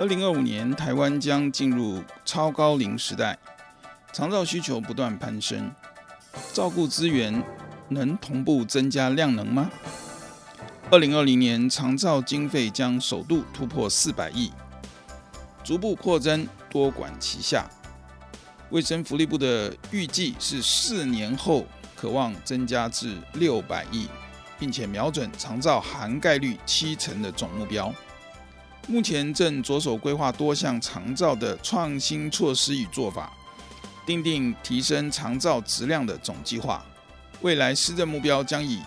二零二五年，台湾将进入超高龄时代，长照需求不断攀升，照顾资源能同步增加量能吗？二零二零年，长照经费将首度突破四百亿，逐步扩增，多管齐下。卫生福利部的预计是四年后可望增加至六百亿，并且瞄准长照涵盖率七成的总目标。目前正着手规划多项长照的创新措施与做法，订定提升长照质量的总计划。未来施政目标将以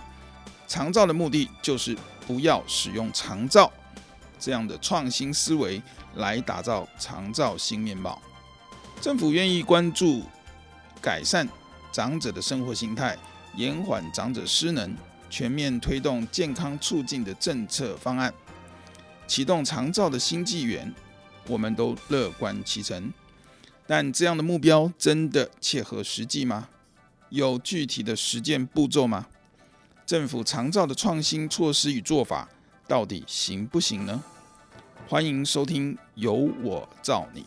长照的目的就是不要使用长照这样的创新思维来打造长照新面貌。政府愿意关注改善长者的生活形态，延缓长者失能，全面推动健康促进的政策方案。启动长照的新纪元，我们都乐观其成。但这样的目标真的切合实际吗？有具体的实践步骤吗？政府长照的创新措施与做法到底行不行呢？欢迎收听《由我造你》。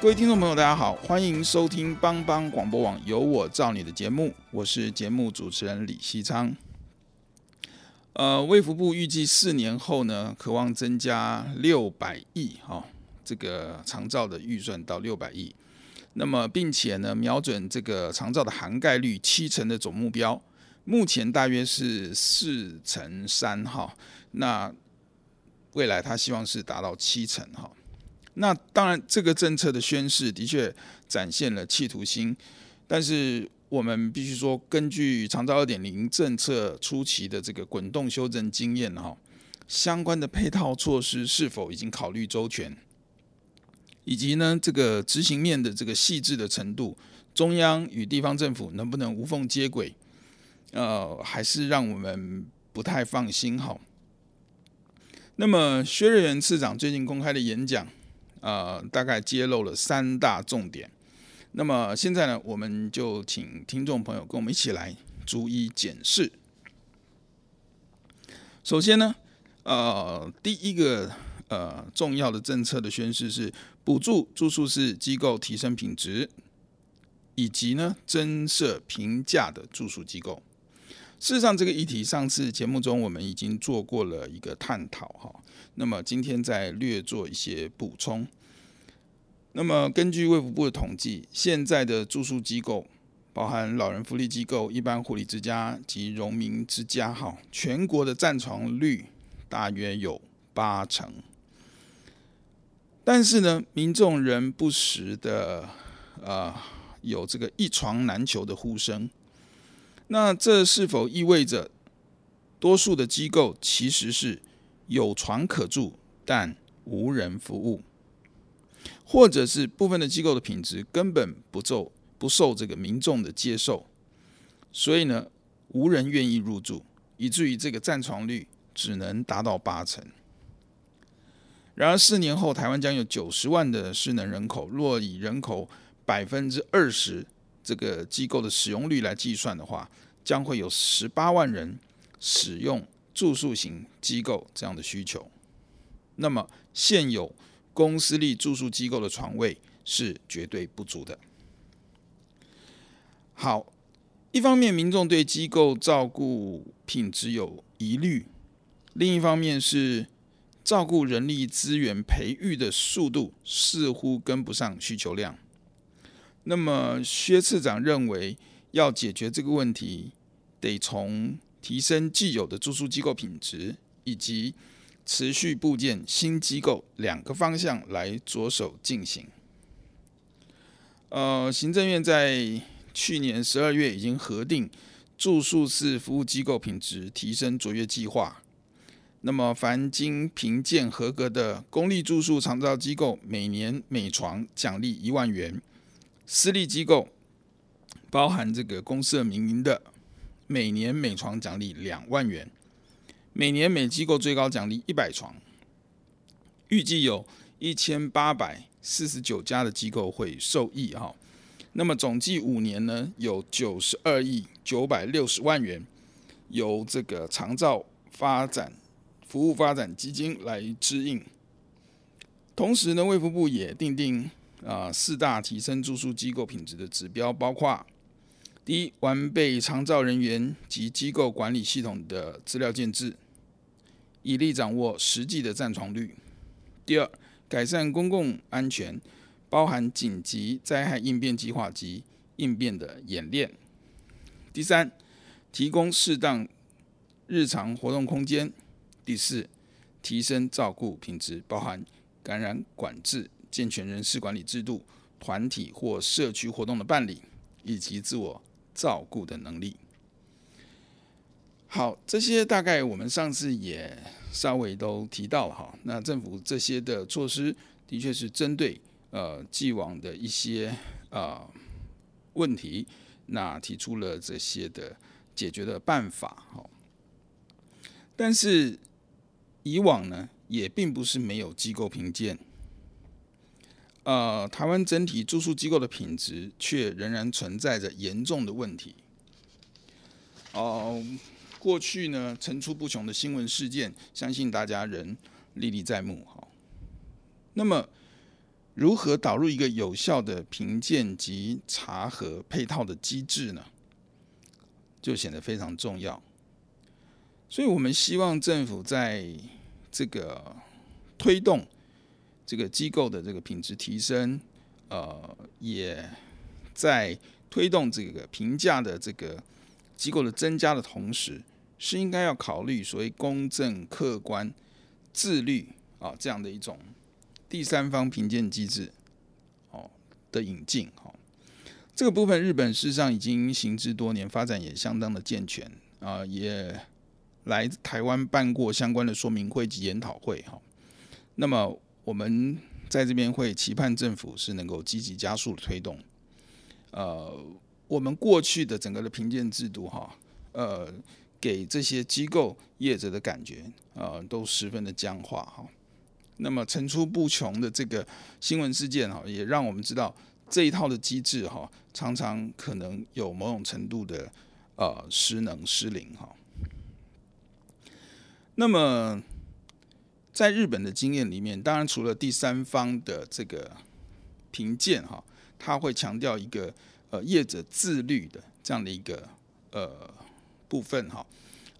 各位听众朋友，大家好，欢迎收听帮帮广播网《有我造你》的节目，我是节目主持人李西昌。呃，卫福部预计四年后呢，可望增加六百亿哈，这个长照的预算到六百亿。那么，并且呢，瞄准这个长照的涵盖率七成的总目标，目前大约是四成三哈。那未来他希望是达到七成哈。那当然，这个政策的宣示的确展现了企图心，但是我们必须说，根据长照二点零政策初期的这个滚动修正经验哈，相关的配套措施是否已经考虑周全，以及呢这个执行面的这个细致的程度，中央与地方政府能不能无缝接轨，呃，还是让我们不太放心哈。那么薛瑞元次长最近公开的演讲。呃，大概揭露了三大重点。那么现在呢，我们就请听众朋友跟我们一起来逐一检视。首先呢，呃，第一个呃重要的政策的宣示是补助住宿式机构提升品质，以及呢增设平价的住宿机构。事实上，这个议题上次节目中我们已经做过了一个探讨哈。那么今天再略做一些补充。那么根据卫福部的统计，现在的住宿机构，包含老人福利机构、一般护理之家及荣民之家，哈，全国的占床率大约有八成。但是呢，民众仍不时的呃有这个一床难求的呼声。那这是否意味着多数的机构其实是有床可住，但无人服务，或者是部分的机构的品质根本不受不受这个民众的接受，所以呢，无人愿意入住，以至于这个占床率只能达到八成。然而四年后，台湾将有九十万的失能人口，若以人口百分之二十。这个机构的使用率来计算的话，将会有十八万人使用住宿型机构这样的需求。那么现有公私立住宿机构的床位是绝对不足的。好，一方面民众对机构照顾品质有疑虑，另一方面是照顾人力资源培育的速度似乎跟不上需求量。那么薛次长认为，要解决这个问题，得从提升既有的住宿机构品质以及持续布建新机构两个方向来着手进行。呃，行政院在去年十二月已经核定住宿式服务机构品质提升卓越计划。那么，凡经评鉴合格的公立住宿长照机构，每年每床奖励一万元；私立机构，包含这个公设民营的，每年每床奖励两万元。每年每机构最高奖励一百床，预计有一千八百四十九家的机构会受益哈。那么总计五年呢，有九十二亿九百六十万元由这个长照发展服务发展基金来支应。同时呢，卫福部也订定啊四大提升住宿机构品质的指标，包括第一，完备长照人员及机构管理系统的资料建置。以利掌握实际的占床率。第二，改善公共安全，包含紧急灾害应变计划及应变的演练。第三，提供适当日常活动空间。第四，提升照顾品质，包含感染管制、健全人事管理制度、团体或社区活动的办理，以及自我照顾的能力。好，这些大概我们上次也稍微都提到了哈。那政府这些的措施，的确是针对呃既往的一些啊、呃、问题，那提出了这些的解决的办法哈。但是以往呢，也并不是没有机构评鉴，呃，台湾整体住宿机构的品质却仍然存在着严重的问题，哦、过去呢，层出不穷的新闻事件，相信大家仍历历在目。哈，那么如何导入一个有效的评鉴及查核配套的机制呢？就显得非常重要。所以我们希望政府在这个推动这个机构的这个品质提升，呃，也在推动这个评价的这个机构的增加的同时，是应该要考虑所谓公正、客观、自律啊这样的一种第三方评鉴机制哦的引进哈。这个部分日本事实上已经行之多年，发展也相当的健全啊，也来台湾办过相关的说明会及研讨会哈。那么我们在这边会期盼政府是能够积极加速推动。呃，我们过去的整个的评鉴制度哈，呃。给这些机构业者的感觉，呃，都十分的僵化哈。那么层出不穷的这个新闻事件哈，也让我们知道这一套的机制哈，常常可能有某种程度的呃失能失灵哈。那么在日本的经验里面，当然除了第三方的这个评鉴哈，他会强调一个呃业者自律的这样的一个呃。部分哈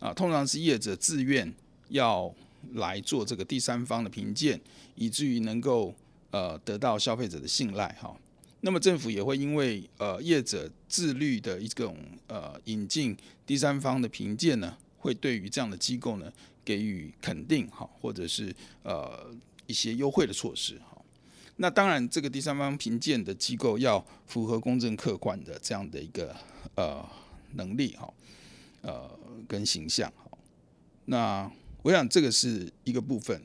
啊，通常是业者自愿要来做这个第三方的评鉴，以至于能够呃得到消费者的信赖哈。那么政府也会因为呃业者自律的一种呃引进第三方的评鉴呢，会对于这样的机构呢给予肯定哈，或者是呃一些优惠的措施哈。那当然，这个第三方评鉴的机构要符合公正客观的这样的一个呃能力哈。呃，跟形象哈，那我想这个是一个部分。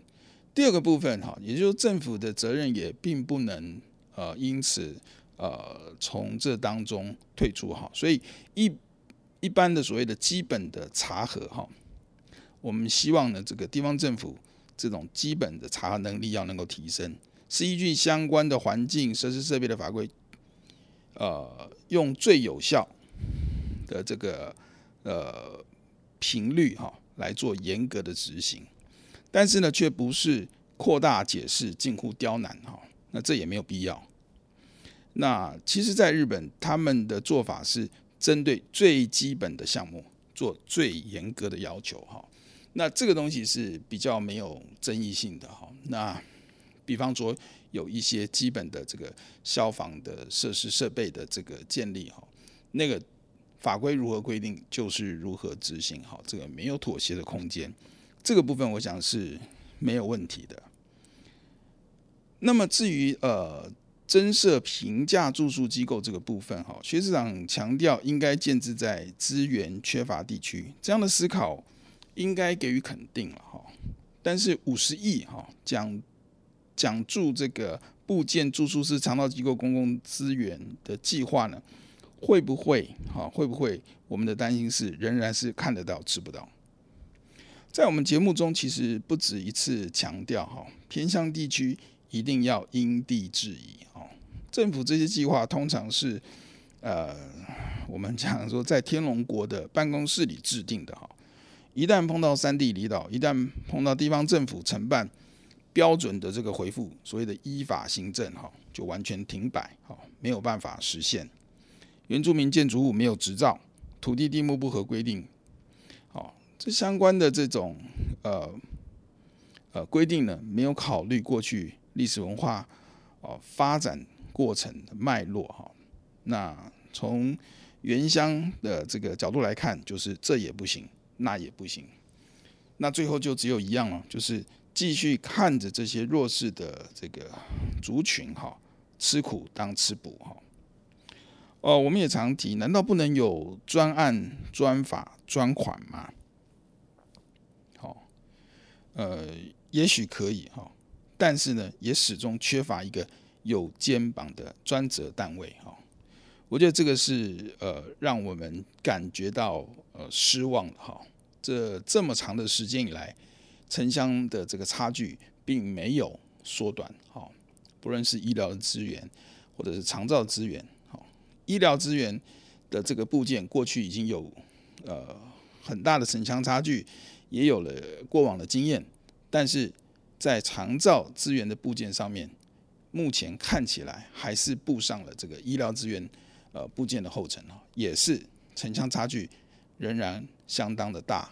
第二个部分哈，也就是政府的责任也并不能呃因此呃从这当中退出哈。所以一一般的所谓的基本的查核哈，我们希望呢这个地方政府这种基本的查核能力要能够提升，是依据相关的环境设施设备的法规，呃，用最有效的这个。呃，频率哈来做严格的执行，但是呢，却不是扩大解释近乎刁难哈，那这也没有必要。那其实，在日本，他们的做法是针对最基本的项目做最严格的要求哈。那这个东西是比较没有争议性的哈。那比方说，有一些基本的这个消防的设施设备的这个建立哈，那个法规如何规定就是如何执行哈，这个没有妥协的空间。这个部分我想是没有问题的。那么至于呃。增设平价住宿机构这个部分，哈，薛市长强调应该建置在资源缺乏地区，这样的思考应该给予肯定了，哈。但是五十亿，哈，讲讲住这个部件住宿式肠道机构公共资源的计划呢，会不会，哈，会不会？我们的担心是仍然是看得到吃不到。在我们节目中，其实不止一次强调，哈，偏乡地区一定要因地制宜。政府这些计划通常是，呃，我们讲说在天龙国的办公室里制定的哈。一旦碰到三地离岛，一旦碰到地方政府承办标准的这个回复，所谓的依法行政哈，就完全停摆哈，没有办法实现。原住民建筑物没有执照，土地地目不合规定，好，这相关的这种呃呃规定呢，没有考虑过去历史文化哦发展。过程的脉络哈，那从原乡的这个角度来看，就是这也不行，那也不行，那最后就只有一样了，就是继续看着这些弱势的这个族群哈，吃苦当吃补哈。哦，我们也常提，难道不能有专案、专法、专款吗？好，呃，也许可以哈，但是呢，也始终缺乏一个。有肩膀的专责单位，哈，我觉得这个是呃让我们感觉到呃失望的哈。这这么长的时间以来，城乡的这个差距并没有缩短，哈。不论是医疗的资源，或者是长照资源，哈，医疗资源的这个部件过去已经有呃很大的城乡差距，也有了过往的经验，但是在长照资源的部件上面。目前看起来还是步上了这个医疗资源呃部件的后尘，也是城乡差距仍然相当的大。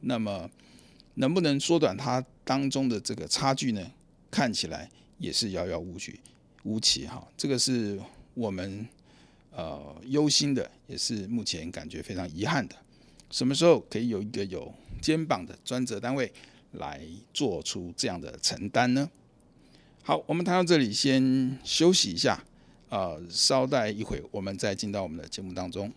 那么能不能缩短它当中的这个差距呢？看起来也是遥遥无期无期哈。这个是我们呃忧心的，也是目前感觉非常遗憾的。什么时候可以有一个有肩膀的专责单位来做出这样的承担呢？好，我们谈到这里，先休息一下，呃，稍待一会，我们再进到我们的节目当中。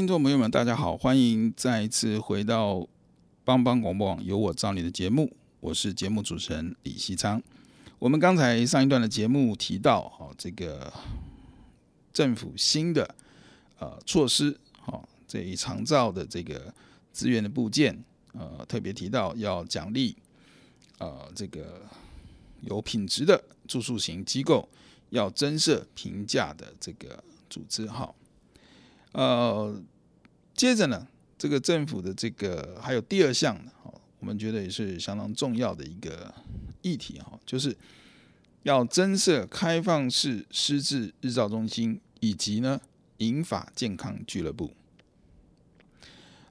听众朋友们，大家好，欢迎再一次回到帮帮广播网有我照你的节目，我是节目主持人李西昌。我们刚才上一段的节目提到，哈，这个政府新的呃措施，哈，这一长照的这个资源的部件，呃，特别提到要奖励呃这个有品质的住宿型机构，要增设评价的这个组织，哈。呃，接着呢，这个政府的这个还有第二项呢，我们觉得也是相当重要的一个议题哈，就是要增设开放式失智日照中心，以及呢银发健康俱乐部。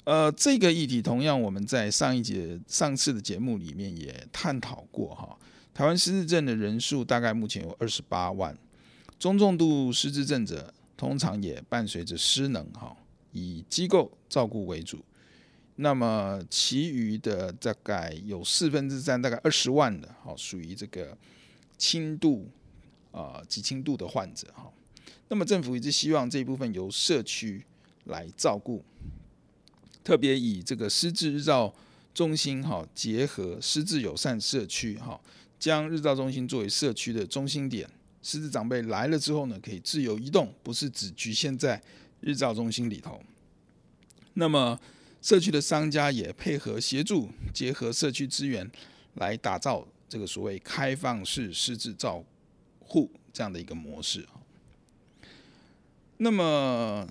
呃，这个议题同样我们在上一节上次的节目里面也探讨过哈。台湾失智症的人数大概目前有二十八万，中重度失智症者通常也伴随着失能哈，以机构照顾为主。那么其余的大概有四分之三，大概二十万的哈，属于这个轻度啊极轻度的患者哈。那么政府一直希望这一部分由社区来照顾，特别以这个失智日照中心哈，结合失智友善社区哈，将日照中心作为社区的中心点，失智长辈来了之后呢，可以自由移动，不是只局限在日照中心里头。那么社区的商家也配合协助，结合社区资源来打造这个所谓开放式失智照护这样的一个模式。那么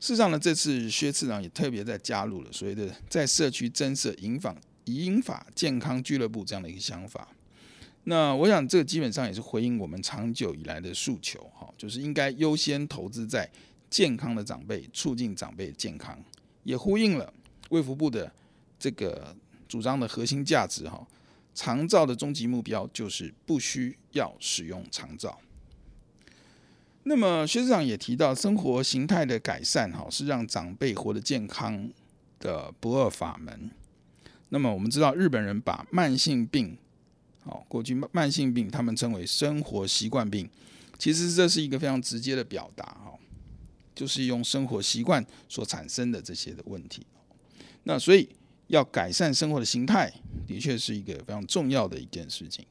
事实上呢，这次薛次长也特别在加入了所谓的在社区增设银发银发健康俱乐部这样的一个想法。那我想这基本上也是回应我们长久以来的诉求，哈，就是应该优先投资在健康的长辈，促进长辈健康，也呼应了。卫福部的这个主张的核心价值哈，长照的终极目标就是不需要使用长照。那么薛市长也提到，生活形态的改善哈，是让长辈活得健康的不二法门。那么我们知道，日本人把慢性病，好，过去慢慢性病他们称为生活习惯病，其实这是一个非常直接的表达哈，就是用生活习惯所产生的这些的问题。那所以要改善生活的形态，的确是一个非常重要的一件事情。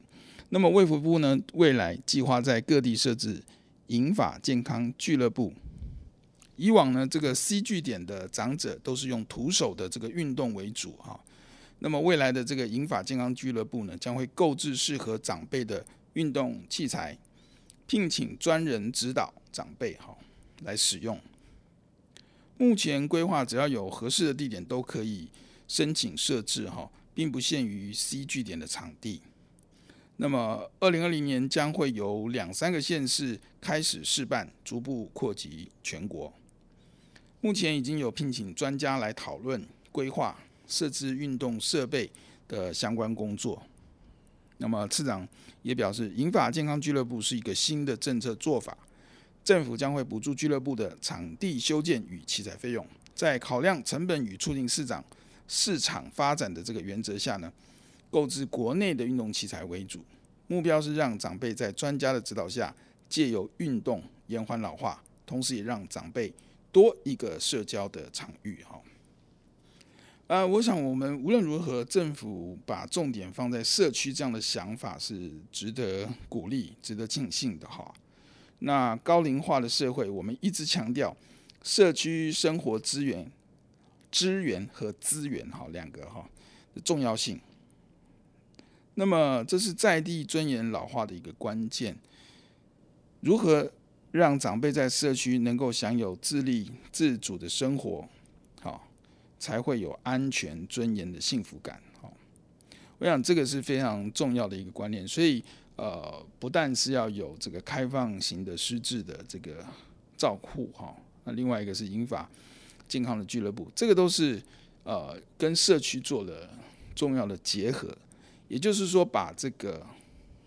那么卫福部呢，未来计划在各地设置银发健康俱乐部。以往呢，这个 C 据点的长者都是用徒手的这个运动为主哈。那么未来的这个银发健康俱乐部呢，将会购置适合长辈的运动器材，聘请专人指导长辈哈来使用。目前规划只要有合适的地点都可以申请设置哈，并不限于 C 据点的场地。那么，二零二零年将会有两三个县市开始试办，逐步扩及全国。目前已经有聘请专家来讨论规划设置运动设备的相关工作。那么，次长也表示，银发健康俱乐部是一个新的政策做法。政府将会补助俱乐部的场地修建与器材费用，在考量成本与促进市长市场发展的这个原则下呢，购置国内的运动器材为主，目标是让长辈在专家的指导下，借由运动延缓老化，同时也让长辈多一个社交的场域。哈，呃，我想我们无论如何，政府把重点放在社区这样的想法是值得鼓励、值得庆幸的。哈。那高龄化的社会，我们一直强调社区生活资源、资源和资源哈两个哈的重要性。那么这是在地尊严老化的一个关键。如何让长辈在社区能够享有自立自主的生活，才会有安全尊严的幸福感。好，我想这个是非常重要的一个观念，所以。呃，不但是要有这个开放型的失智的这个照护哈，那另外一个是银发健康的俱乐部，这个都是呃跟社区做了重要的结合，也就是说把这个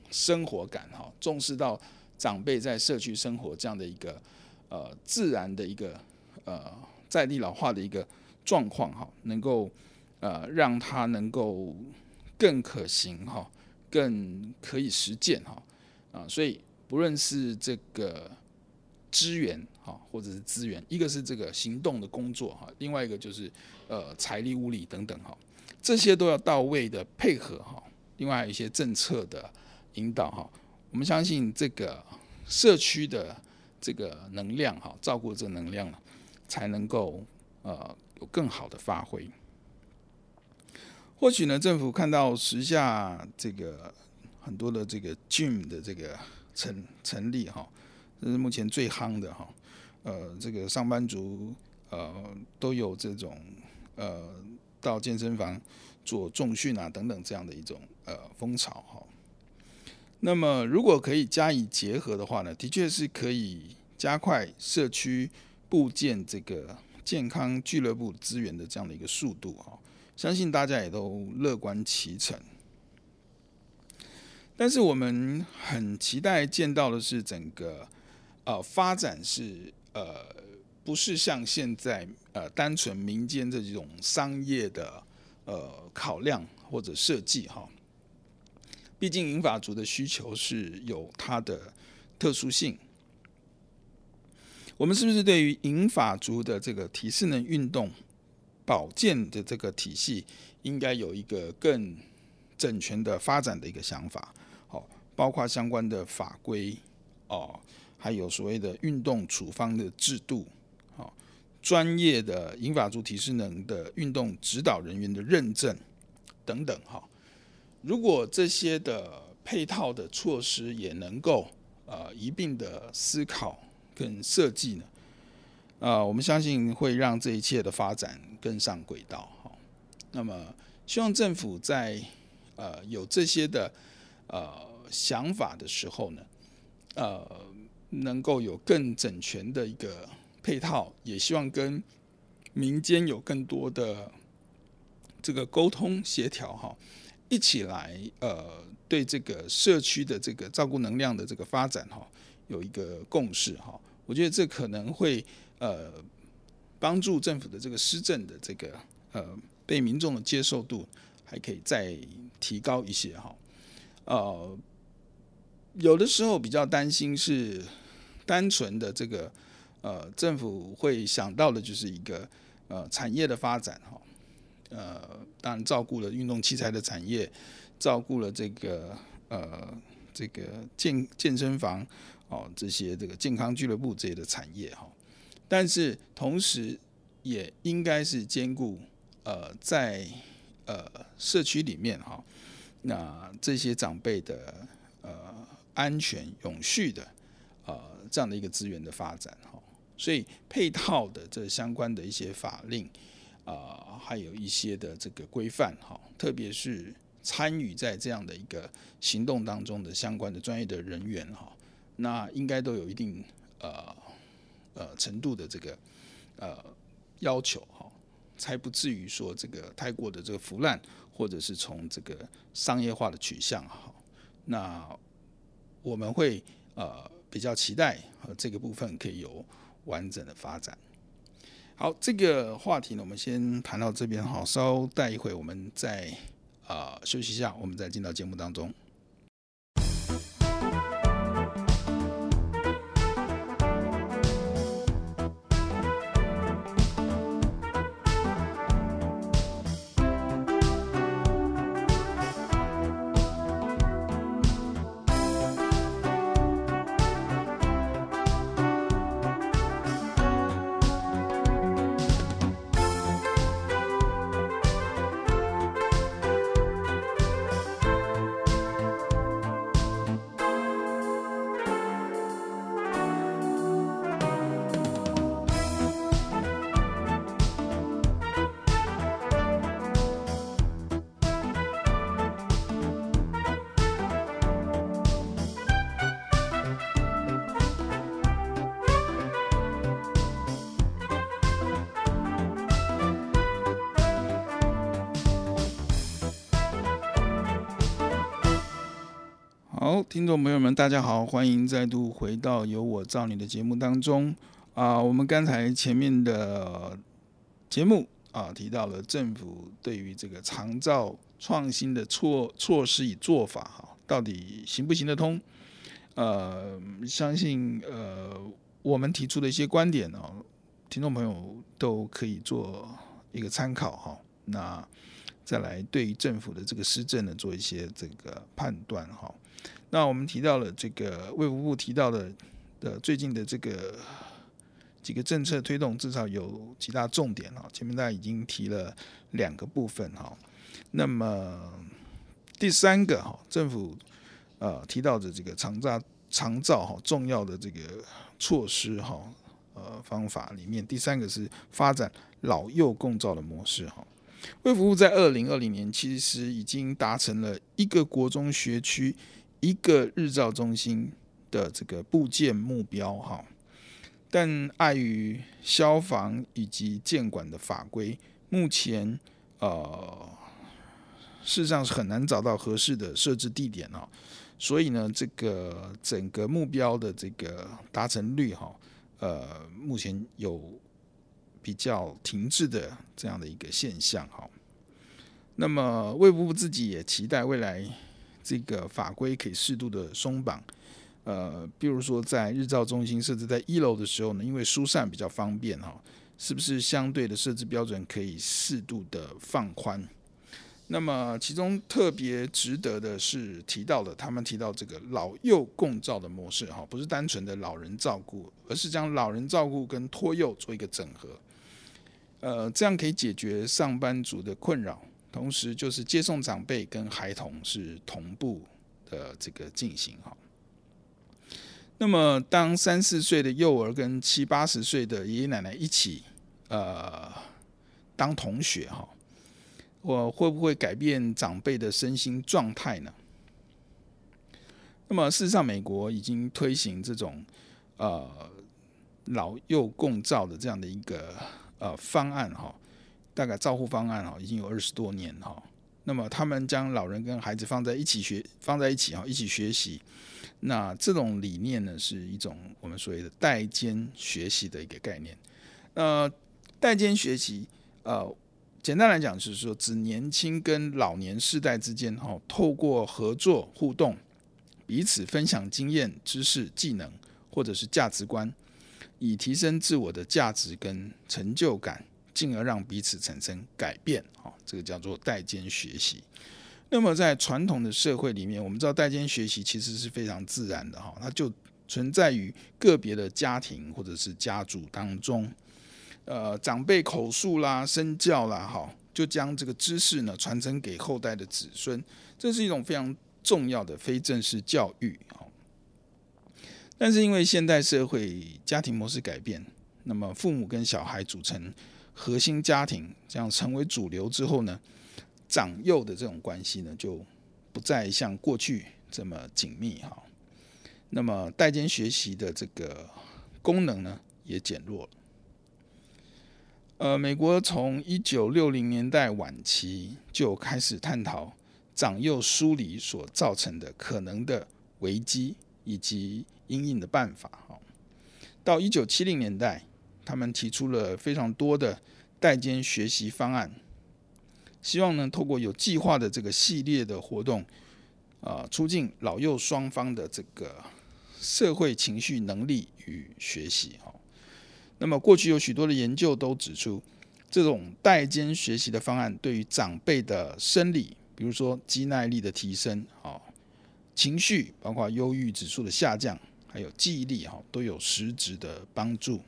生活感哈重视到长辈在社区生活这样的一个呃自然的一个呃在地老化的一个状况哈，能够呃让它能够更可行哈。更可以实践哈啊，所以不论是这个资源哈，或者是资源，一个是这个行动的工作哈，另外一个就是呃财力物力等等哈，这些都要到位的配合哈。另外还有一些政策的引导哈，我们相信这个社区的这个能量哈，照顾这能量才能够呃有更好的发挥。或许呢，政府看到时下这个很多的这个 gym 的这个成成立哈，这是目前最夯的哈。呃，这个上班族呃都有这种呃到健身房做重训啊等等这样的一种呃风潮哈。那么如果可以加以结合的话呢，的确是可以加快社区布建这个健康俱乐部资源的这样的一个速度哈，相信大家也都乐观其成。但是我们很期待见到的是整个呃发展是呃不是像现在呃单纯民间的这种商业的呃考量或者设计哈，毕竟银发族的需求是有它的特殊性。我们是不是对于银发族的这个体适能运动保健的这个体系，应该有一个更整全的发展的一个想法？好包括相关的法规哦，还有所谓的运动处方的制度，好，专业的银发族体适能的运动指导人员的认证等等，哈。如果这些的配套的措施也能够呃一并的思考跟设计呢，啊，我们相信会让这一切的发展更上轨道，哈。那么，希望政府在呃有这些的呃。想法的时候呢，呃，能够有更整全的一个配套，也希望跟民间有更多的这个沟通协调哈，一起来呃，对这个社区的这个照顾能量的这个发展哈，有一个共识哈。我觉得这可能会呃帮助政府的这个施政的这个呃被民众的接受度还可以再提高一些哈，呃。有的时候比较担心是单纯的这个呃政府会想到的就是一个呃产业的发展哈，呃当然照顾了运动器材的产业，照顾了这个呃这个健健身房哦这些这个健康俱乐部这些的产业哈，但是同时也应该是兼顾呃在呃社区里面哈，那这些长辈的呃。安全永续的，呃，这样的一个资源的发展哈，所以配套的这相关的一些法令啊，还有一些的这个规范哈，特别是参与在这样的一个行动当中的相关的专业的人员哈，那应该都有一定呃呃程度的这个呃要求哈，才不至于说这个太过的这个腐烂，或者是从这个商业化的取向哈，那。我们会呃比较期待和这个部分可以有完整的发展。好，这个话题呢，我们先谈到这边哈，稍待一会，我们再啊、呃、休息一下，我们再进到节目当中。听众朋友们，大家好，欢迎再度回到《有我照你》的节目当中啊、我们刚才前面的节目啊，提到了政府对于这个长照创新的措措施与做法，哈，到底行不行得通？呃，相信呃，我们提出的一些观点哦，听众朋友都可以做一个参考哈。那再来对于政府的这个施政呢，做一些这个判断哈。那我们提到了这个卫福部提到的的最近的这个几个政策推动，至少有几大重点哈。前面大家已经提了两个部分哈。那么第三个哈，政府呃提到的这个长照长照哈重要的这个措施哈呃方法里面，第三个是发展老幼共照的模式哈。卫福部在二零二零年其实已经达成了一个国中学区。一个日照中心的这个部件目标哈，但碍于消防以及建管的法规，目前呃事实上是很难找到合适的设置地点哦。所以呢，这个整个目标的这个达成率哈，呃，目前有比较停滞的这样的一个现象哈。那么卫福部自己也期待未来这个法规可以适度的松绑。呃，比如说在日照中心设置在一楼的时候呢，因为疏散比较方便哈，是不是相对的设置标准可以适度的放宽？那么其中特别值得的是提到的，他们提到这个老幼共照的模式哈，不是单纯的老人照顾，而是将老人照顾跟托幼做一个整合。呃，这样可以解决上班族的困扰，同时就是接送长辈跟孩童是同步的这个进行哈。那么，当三四岁的幼儿跟七八十岁的爷爷奶奶一起，呃，当同学哈，我会不会改变长辈的身心状态呢？那么，事实上，美国已经推行这种呃老幼共照的这样的一个呃方案哈，大概照护方案哈，已经有二十多年哈。那么，他们将老人跟孩子放在一起学，放在一起哈，一起学习。那这种理念呢，是一种我们所谓的代间学习的一个概念。呃，代间学习，呃，简单来讲就是说，指年轻跟老年世代之间，哈，透过合作互动，彼此分享经验、知识、技能，或者是价值观，以提升自我的价值跟成就感，进而让彼此产生改变，哈，这个叫做代间学习。那么在传统的社会里面，我们知道代间学习其实是非常自然的哈，它就存在于个别的家庭或者是家族当中，呃，长辈口述啦、身教啦，哈，就将这个知识呢传承给后代的子孙，这是一种非常重要的非正式教育啊。但是因为现代社会家庭模式改变，那么父母跟小孩组成核心家庭，这样成为主流之后呢，长幼的这种关系呢，就不再像过去这么紧密哈。那么代间学习的这个功能呢，也减弱了。呃，美国从一九六零年代晚期就开始探讨长幼疏离所造成的可能的危机以及因应的办法哈。到一九七零年代，他们提出了非常多的代间学习方案。希望呢，透过有计划的这个系列的活动，啊，促进老幼双方的这个社会情绪能力与学习哈。那么过去有许多的研究都指出，这种代间学习的方案对于长辈的生理，比如说肌耐力的提升，啊，情绪包括忧郁指数的下降，还有记忆力哈，都有实质的帮助。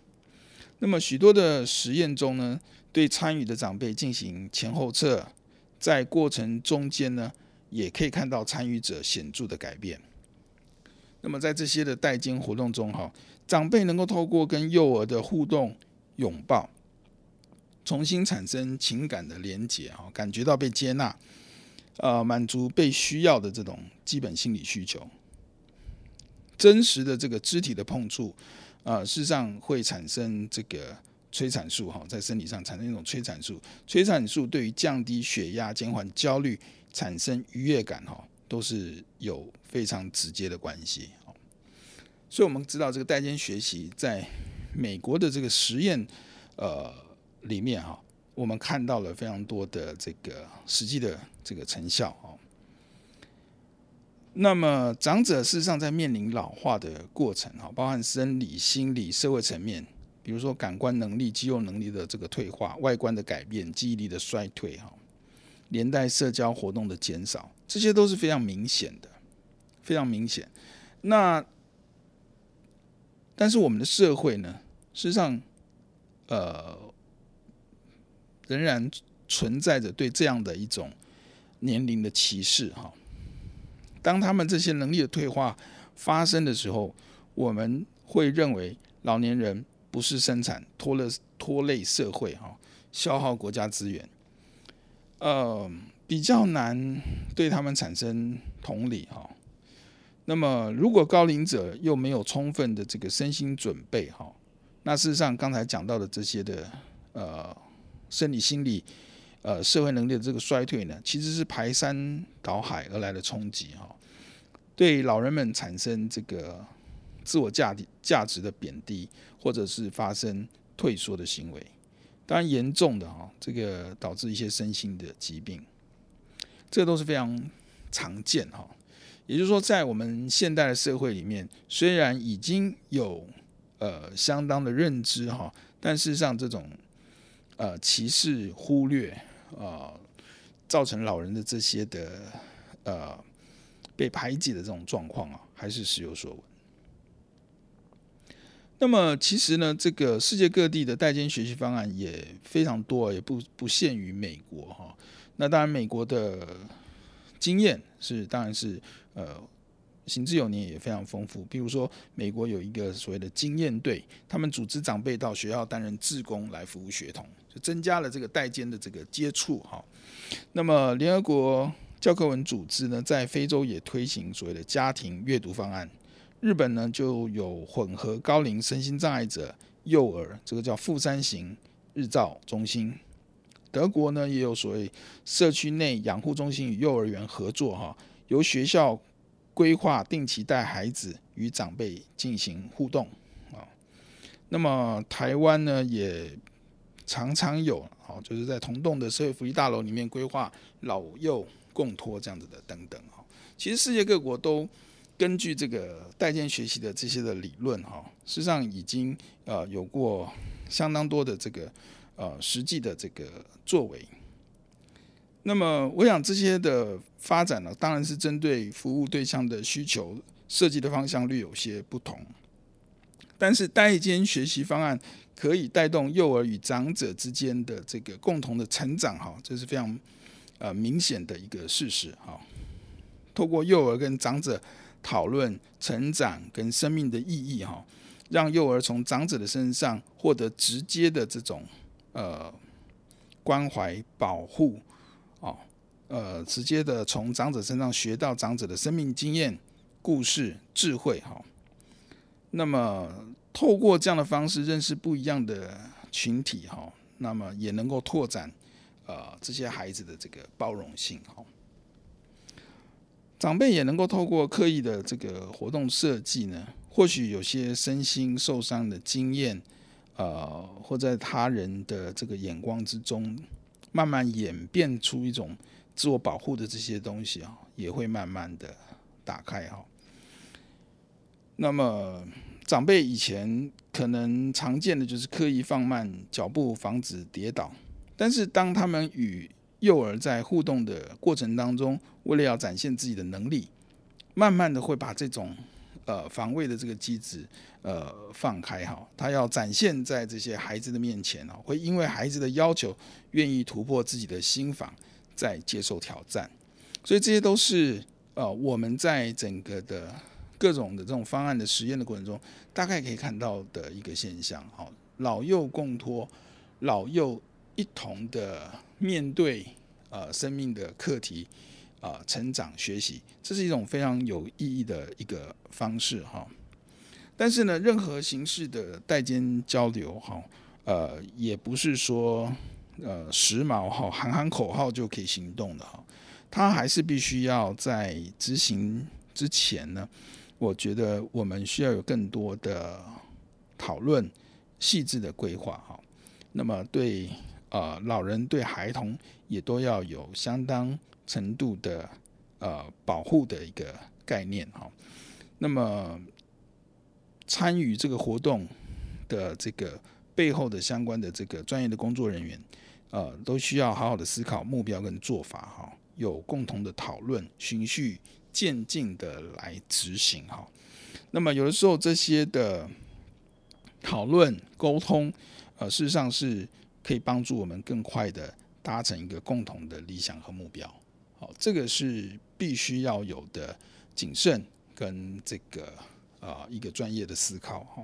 那么许多的实验中呢，对参与的长辈进行前后测，在过程中间呢，也可以看到参与者显著的改变。那么在这些的代间活动中，哈，长辈能够透过跟幼儿的互动、拥抱，重新产生情感的连结，哈，感觉到被接纳，呃，满足被需要的这种基本心理需求。真实的这个肢体的碰触，啊、事实上会产生这个。催产素哈，在生理上产生一种催产素，催产素对于降低血压、减缓焦虑、产生愉悦感哈，都是有非常直接的关系。所以，我们知道这个代间学习在美国的这个实验呃里面哈，我们看到了非常多的这个实际的这个成效。那么，长者事实上在面临老化的过程哈，包含生理、心理、社会层面。比如说感官能力、肌肉能力的这个退化、外观的改变、记忆力的衰退，哈，连带社交活动的减少，这些都是非常明显的，非常明显。那但是我们的社会呢，事实上，呃，仍然存在着对这样的一种年龄的歧视，哈。当他们这些能力的退化发生的时候，我们会认为老年人。不是生产拖了拖累社会哈，消耗国家资源，呃，比较难对他们产生同理哈。那么，如果高龄者又没有充分的这个身心准备哈，那事实上，刚才讲到的这些的呃生理、心理、呃社会能力的这个衰退呢，其实是排山倒海而来的冲击哈，对老人们产生这个自我价值价值的贬低，或者是发生退缩的行为。当然，严重的哈，这个导致一些身心的疾病，这都是非常常见哈。也就是说，在我们现代的社会里面，虽然已经有呃相当的认知哈，但事实上这种呃歧视、忽略、呃，造成老人的这些的呃被排挤的这种状况啊，还是时有所闻。那么，其实呢，这个世界各地的代间学习方案也非常多，也不不限于美国哈。那当然，美国的经验是，当然是。呃，行之有年也非常丰富。比如说，美国有一个所谓的经验队，他们组织长辈到学校担任志工来服务学童，就增加了这个代间的这个接触哈。那么，联合国教科文组织呢，在非洲也推行所谓的家庭阅读方案。日本呢，就有混合高龄身心障碍者幼儿，这个叫富山型日照中心。德国呢，也有所谓社区内养护中心与幼儿园合作哈。由学校规划定期带孩子与长辈进行互动啊，那么台湾呢也常常有啊，就是在同栋的社会福利大楼里面规划老幼共托这样子的等等啊。其实世界各国都根据这个代间学习的这些的理论哈，实际上已经呃有过相当多的这个呃实际的这个作为。那么，我想这些的发展呢，当然是针对服务对象的需求设计的方向略有些不同。但是，代间学习方案可以带动幼儿与长者之间的这个共同的成长，哈，这是非常呃明显的一个事实，哈。透过幼儿跟长者讨论成长跟生命的意义，哈，让幼儿从长者的身上获得直接的这种呃关怀保护。呃，直接的从长者身上学到长者的生命经验、故事、智慧，哈。那么透过这样的方式认识不一样的群体，哈，那么也能够拓展呃这些孩子的这个包容性，哈。长辈也能够透过刻意的这个活动设计呢，或许有些身心受伤的经验，呃，或在他人的这个眼光之中。慢慢演变出一种自我保护的这些东西啊，也会慢慢的打开哈。那么长辈以前可能常见的就是刻意放慢脚步，防止跌倒。但是当他们与幼儿在互动的过程当中，为了要展现自己的能力，慢慢的会把这种呃防卫的这个机制呃放开哈。他要展现在这些孩子的面前啊，会因为孩子的要求。愿意突破自己的心防，在接受挑战，所以这些都是呃我们在整个的各种的这种方案的实验的过程中，大概可以看到的一个现象。好，老幼共托，老幼一同的面对呃生命的课题啊，成长学习，这是一种非常有意义的一个方式哈。但是呢，任何形式的代间交流哈，呃，也不是说。呃，时髦哈，喊喊口号就可以行动的哈，他还是必须要在执行之前呢，我觉得我们需要有更多的讨论、细致的规划哈。那么对呃老人、对孩童也都要有相当程度的呃保护的一个概念哈。那么参与这个活动的这个背后的相关的这个专业的工作人员。呃，都需要好好的思考目标跟做法哈，有共同的讨论，循序渐进的来执行哈。那么有的时候这些的讨论沟通，呃，事实上是可以帮助我们更快的达成一个共同的理想和目标。好，这个是必须要有的谨慎跟这个啊、一个专业的思考哈。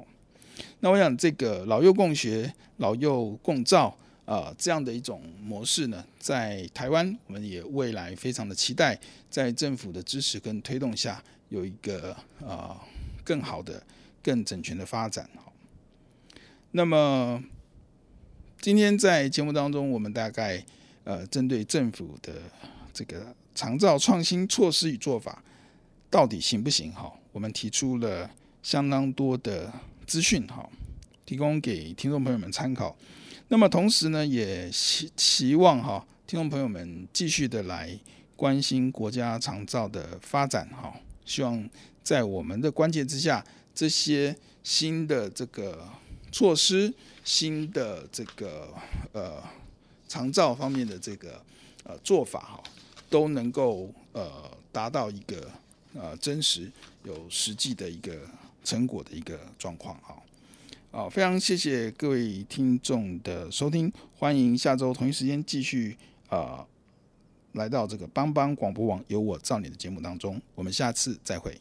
那我想这个老幼共学、老幼共照。啊，这样的一种模式呢，在台湾，我们也未来非常的期待，在政府的支持跟推动下，有一个啊更好的、更整全的发展。好那么今天在节目当中，我们大概呃针对政府的这个长照创新措施与做法到底行不行？哈，我们提出了相当多的资讯，哈，提供给听众朋友们参考。那么同时呢，也希期望哈听众朋友们继续的来关心国家长照的发展，哈，希望在我们的关切之下，这些新的这个措施、新的这个呃长照方面的这个呃做法，哈，都能够呃达到一个呃真实有实际的一个成果的一个状况，哈。好，非常谢谢各位听众的收听，欢迎下周同一时间继续啊、来到这个帮帮广播网有我造你的节目当中，我们下次再会。